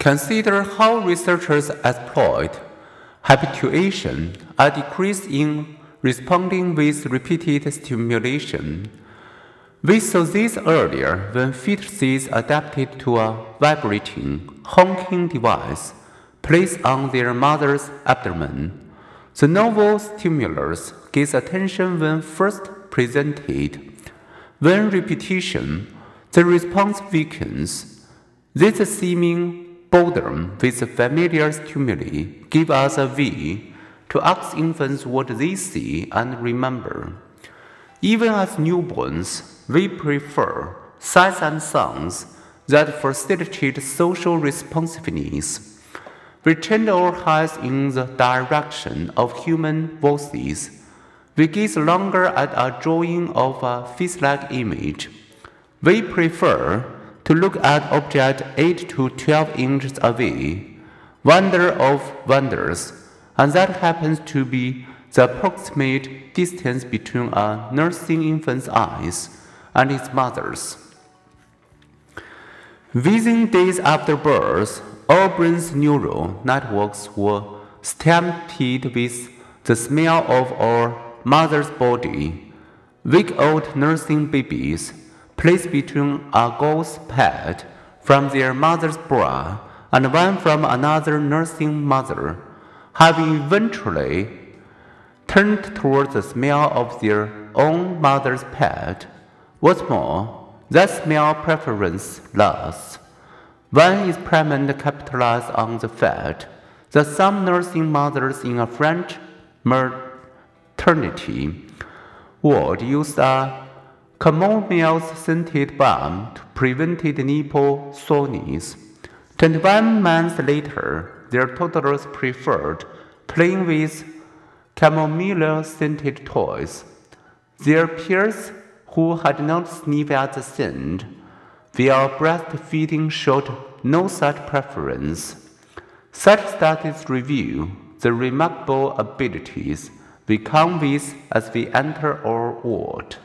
Consider how researchers exploit habituation, a decrease in responding with repeated stimulation. We saw this earlier when fetuses adapted to a vibrating, honking device placed on their mother's abdomen. The novel stimulus gets attention when first presented. When repetition, the response weakens. This seeming boredom with familiar stimuli give us a way to ask infants what they see and remember. Even as newborns, we prefer sights and sounds that facilitate social responsiveness. We turn our heads in the direction of human voices. We gaze longer at a drawing of a face-like image. We prefer to look at objects 8 to 12 inches away, wonder of wonders, and that happens to be the approximate distance between a nursing infant's eyes and its mother's. Within days after birth, our brain's neural networks were stampeded with the smell of our mother's body. Week old nursing babies placed between a gauze pad from their mother's bra and one from another nursing mother have eventually turned toward the smell of their own mother's pad. What's more, that smell preference lasts. One experiment capitalized on the fact that some nursing mothers in a French maternity ward used a chamomile scented balm to prevent nipple soreness. 21 months later, their toddlers preferred playing with chamomile scented toys. Their peers who had not sniffed at the scent while breastfeeding showed no such preference. Such studies reveal the remarkable abilities we come with as we enter our world.